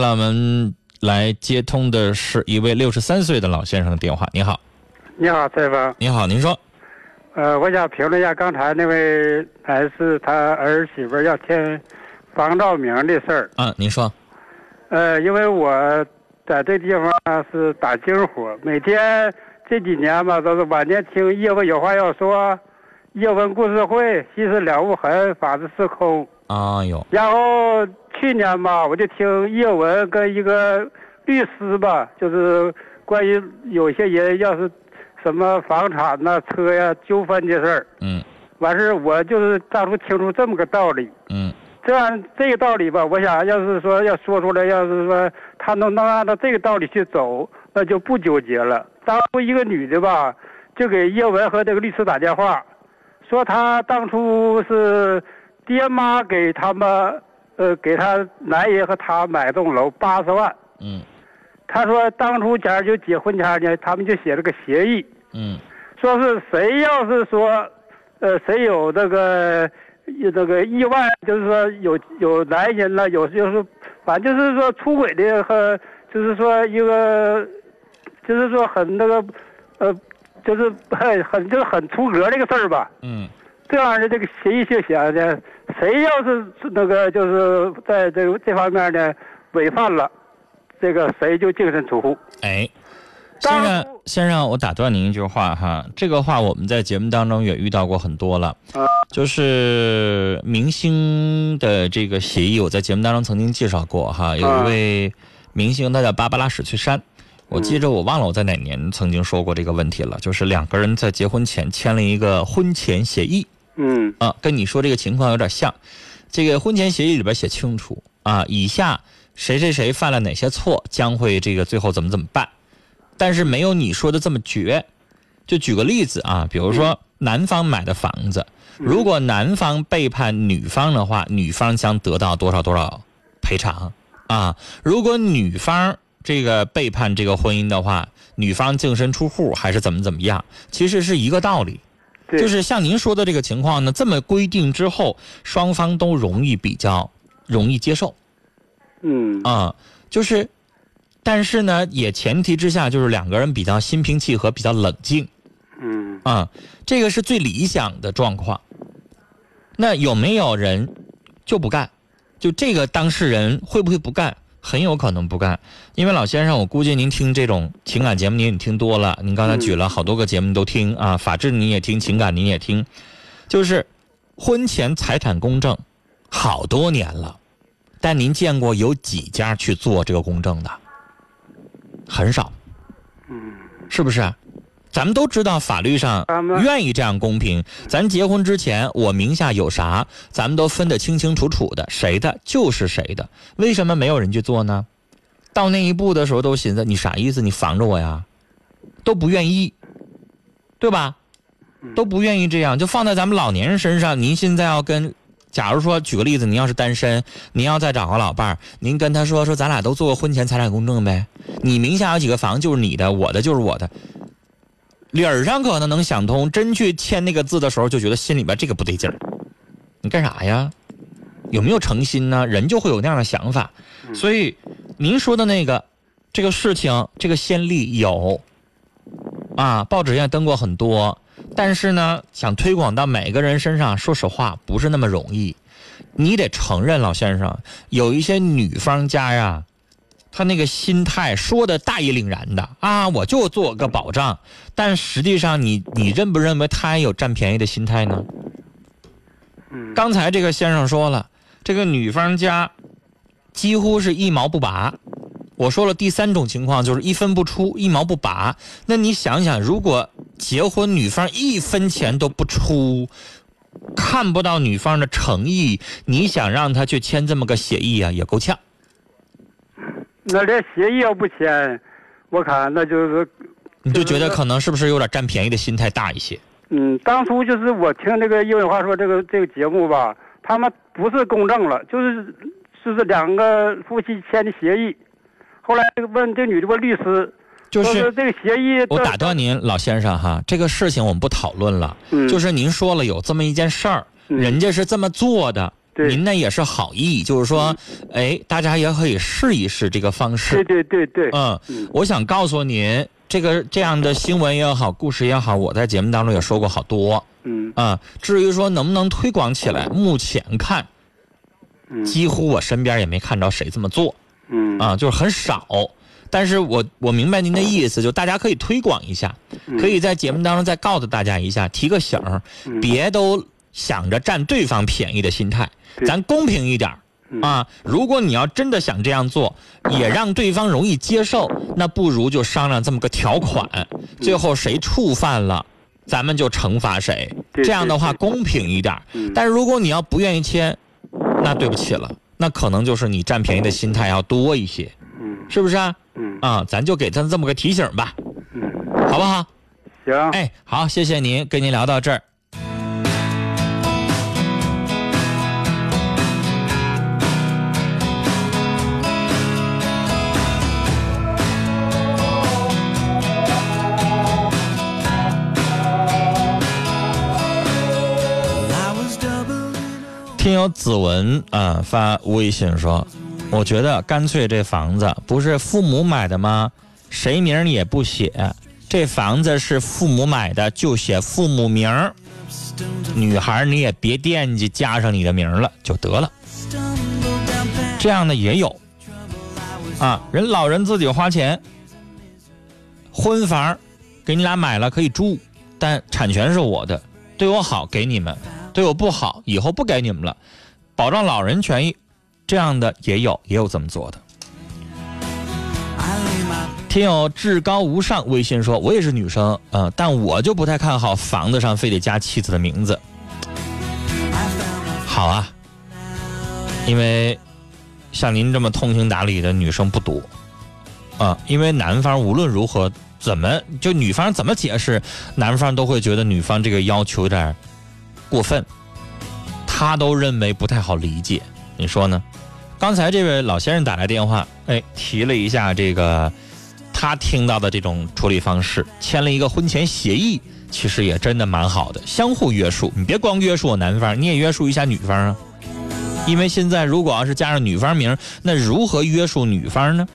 那我们来接通的是一位六十三岁的老先生的电话。你好，你好，采访。你好，您说。呃，我想评论一下刚才那位男士他儿媳妇要签房照明的事儿。啊，您说。呃，因为我在这地方是打精活，每天这几年吧都是晚间听叶问有话要说，叶问故事会，西施了无痕，法是是空。啊哟。然后去年吧，我就听叶文跟一个律师吧，就是关于有些人要是。什么房产呐、车呀、纠纷的事儿，嗯，完事儿我就是当初听出这么个道理，嗯，这样这个道理吧，我想要是说要说出来，要是说他能能按照这个道理去走，那就不纠结了。当初一个女的吧，就给叶文和这个律师打电话，说她当初是爹妈给他们，呃，给他男人和他买栋楼八十万，嗯。他说：“当初前就结婚前呢，他们就写了个协议，嗯，说是谁要是说，呃，谁有这个，这个意外，就是说有有男人了，有就是，反正就是说出轨的和，就是说一个，就是说很那个，呃，就是很很就是很出格这个事儿吧，嗯，这样的这个协议就写的，谁要是那个就是在这个这方面呢违反了。”这个谁就净身出户？哎，先生，先生，我打断您一句话哈，这个话我们在节目当中也遇到过很多了。啊，就是明星的这个协议，我在节目当中曾经介绍过哈。有一位明星，他叫芭芭拉史翠珊，我记着我忘了我在哪年曾经说过这个问题了。就是两个人在结婚前签了一个婚前协议。嗯。啊，跟你说这个情况有点像。这个婚前协议里边写清楚啊，以下。谁谁谁犯了哪些错，将会这个最后怎么怎么办？但是没有你说的这么绝。就举个例子啊，比如说男方买的房子，如果男方背叛女方的话，女方将得到多少多少赔偿啊？如果女方这个背叛这个婚姻的话，女方净身出户还是怎么怎么样？其实是一个道理，就是像您说的这个情况呢，这么规定之后，双方都容易比较容易接受。嗯啊，就是，但是呢，也前提之下就是两个人比较心平气和，比较冷静。嗯啊，这个是最理想的状况。那有没有人就不干？就这个当事人会不会不干？很有可能不干，因为老先生，我估计您听这种情感节目您也听多了，您刚才举了好多个节目都听啊，法治您也听，情感您也听，就是婚前财产公证好多年了。但您见过有几家去做这个公证的？很少，嗯，是不是？咱们都知道法律上愿意这样公平。咱结婚之前，我名下有啥，咱们都分得清清楚楚的，谁的就是谁的。为什么没有人去做呢？到那一步的时候，都寻思你啥意思？你防着我呀？都不愿意，对吧？都不愿意这样。就放在咱们老年人身上，您现在要跟。假如说举个例子，您要是单身，您要再找个老伴儿，您跟他说说，咱俩都做个婚前财产公证呗。你名下有几个房就是你的，我的就是我的。理儿上可能能想通，真去签那个字的时候，就觉得心里边这个不对劲儿。你干啥呀？有没有诚心呢？人就会有那样的想法。所以，您说的那个这个事情，这个先例有啊，报纸上登过很多。但是呢，想推广到每个人身上，说实话不是那么容易。你得承认，老先生，有一些女方家呀，她那个心态说的大义凛然的啊，我就做个保障。但实际上，你你认不认为她有占便宜的心态呢？刚才这个先生说了，这个女方家几乎是一毛不拔。我说了第三种情况就是一分不出，一毛不拔。那你想想，如果结婚女方一分钱都不出，看不到女方的诚意，你想让他去签这么个协议啊，也够呛。那连协议要不签，我看那就是，你就觉得可能是不是有点占便宜的心态大一些？嗯，当初就是我听那个英文话说这个这个节目吧，他们不是公证了，就是就是两个夫妻签的协议。后来问这女的问律师，就是这个协议。我打断您，老先生哈，这个事情我们不讨论了。嗯。就是您说了有这么一件事儿，人家是这么做的，您呢也是好意，就是说，哎，大家也可以试一试这个方式。对对对对。嗯，我想告诉您，这个这样的新闻也好，故事也好，我在节目当中也说过好多。嗯。啊，至于说能不能推广起来，目前看，几乎我身边也没看着谁这么做。嗯。啊，就是很少。但是我我明白您的意思，就大家可以推广一下，可以在节目当中再告诉大家一下，提个醒儿，别都想着占对方便宜的心态，咱公平一点啊。如果你要真的想这样做，也让对方容易接受，那不如就商量这么个条款，最后谁触犯了，咱们就惩罚谁，这样的话公平一点。但是如果你要不愿意签，那对不起了，那可能就是你占便宜的心态要多一些，是不是啊？嗯啊，咱就给他这么个提醒吧，嗯，好不好？行，哎，好，谢谢您，跟您聊到这儿。听友子文啊发微信说。我觉得干脆这房子不是父母买的吗？谁名也不写，这房子是父母买的，就写父母名儿。女孩你也别惦记加上你的名了，就得了。这样的也有啊，人老人自己花钱，婚房给你俩买了可以住，但产权是我的，对我好给你们，对我不好以后不给你们了，保障老人权益。这样的也有，也有这么做的。听友至高无上微信说：“我也是女生，嗯，但我就不太看好房子上非得加妻子的名字。”好啊，因为像您这么通情达理的女生不多啊。因为男方无论如何怎么就女方怎么解释，男方都会觉得女方这个要求有点过分，他都认为不太好理解。你说呢？刚才这位老先生打来电话，哎，提了一下这个他听到的这种处理方式，签了一个婚前协议，其实也真的蛮好的，相互约束。你别光约束我男方，你也约束一下女方啊。因为现在如果要是加上女方名，那如何约束女方呢？